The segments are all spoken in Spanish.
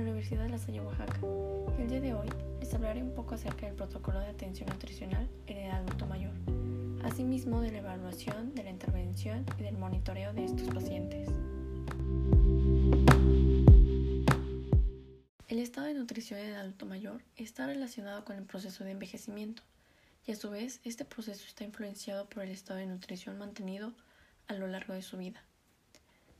Universidad de La Salle, Oaxaca. El día de hoy les hablaré un poco acerca del protocolo de atención nutricional en el adulto mayor, asimismo de la evaluación, de la intervención y del monitoreo de estos pacientes. El estado de nutrición en el adulto mayor está relacionado con el proceso de envejecimiento y a su vez este proceso está influenciado por el estado de nutrición mantenido a lo largo de su vida.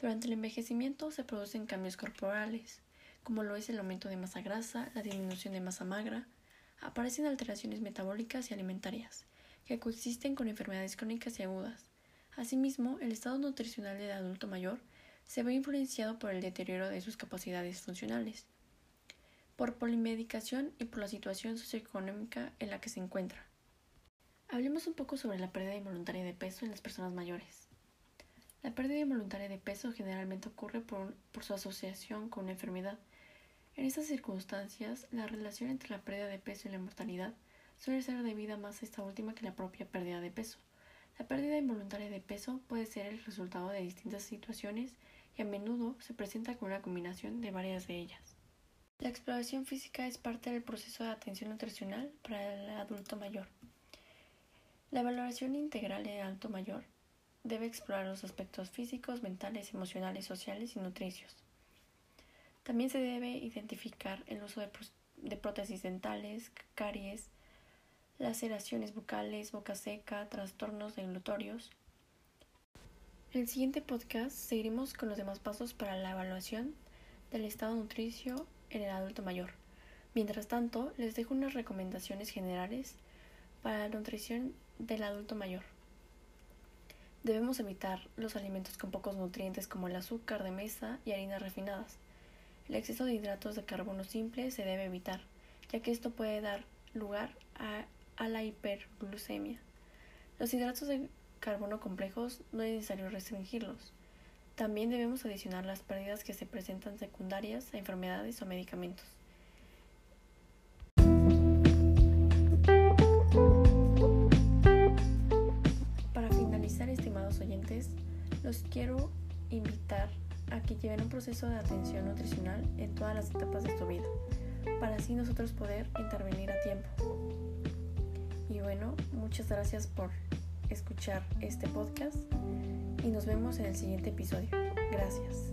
Durante el envejecimiento se producen cambios corporales, como lo es el aumento de masa grasa, la disminución de masa magra, aparecen alteraciones metabólicas y alimentarias, que coexisten con enfermedades crónicas y agudas. Asimismo, el estado nutricional del adulto mayor se ve influenciado por el deterioro de sus capacidades funcionales, por polimedicación y por la situación socioeconómica en la que se encuentra. Hablemos un poco sobre la pérdida involuntaria de peso en las personas mayores. La pérdida involuntaria de peso generalmente ocurre por, su asociación con una enfermedad. En estas circunstancias, la relación entre la pérdida de peso y la mortalidad suele ser debida más a esta última que la propia pérdida de peso. La pérdida involuntaria de peso puede ser el resultado de distintas situaciones y a menudo se presenta con una combinación de varias de ellas. La exploración física es parte del proceso de atención nutricional para el adulto mayor. La valoración integral en el adulto mayor debe explorar los aspectos físicos, mentales, emocionales, sociales y nutricios. También se debe identificar el uso de, prótesis dentales, caries, laceraciones bucales, boca seca, trastornos deglutorios. En el siguiente podcast seguiremos con los demás pasos para la evaluación del estado nutricio en el adulto mayor. Mientras tanto, les dejo unas recomendaciones generales para la nutrición del adulto mayor. Debemos evitar los alimentos con pocos nutrientes como el azúcar de mesa y harinas refinadas. El exceso de hidratos de carbono simple se debe evitar, ya que esto puede dar lugar a, a la hiperglucemia. Los hidratos de carbono complejos no es necesario restringirlos. También debemos adicionar las pérdidas que se presentan secundarias a enfermedades o medicamentos. Los quiero invitar a que lleven un proceso de atención nutricional en todas las etapas de su vida, para así nosotros poder intervenir a tiempo. Y bueno, muchas gracias por escuchar este podcast y nos vemos en el siguiente episodio. Gracias.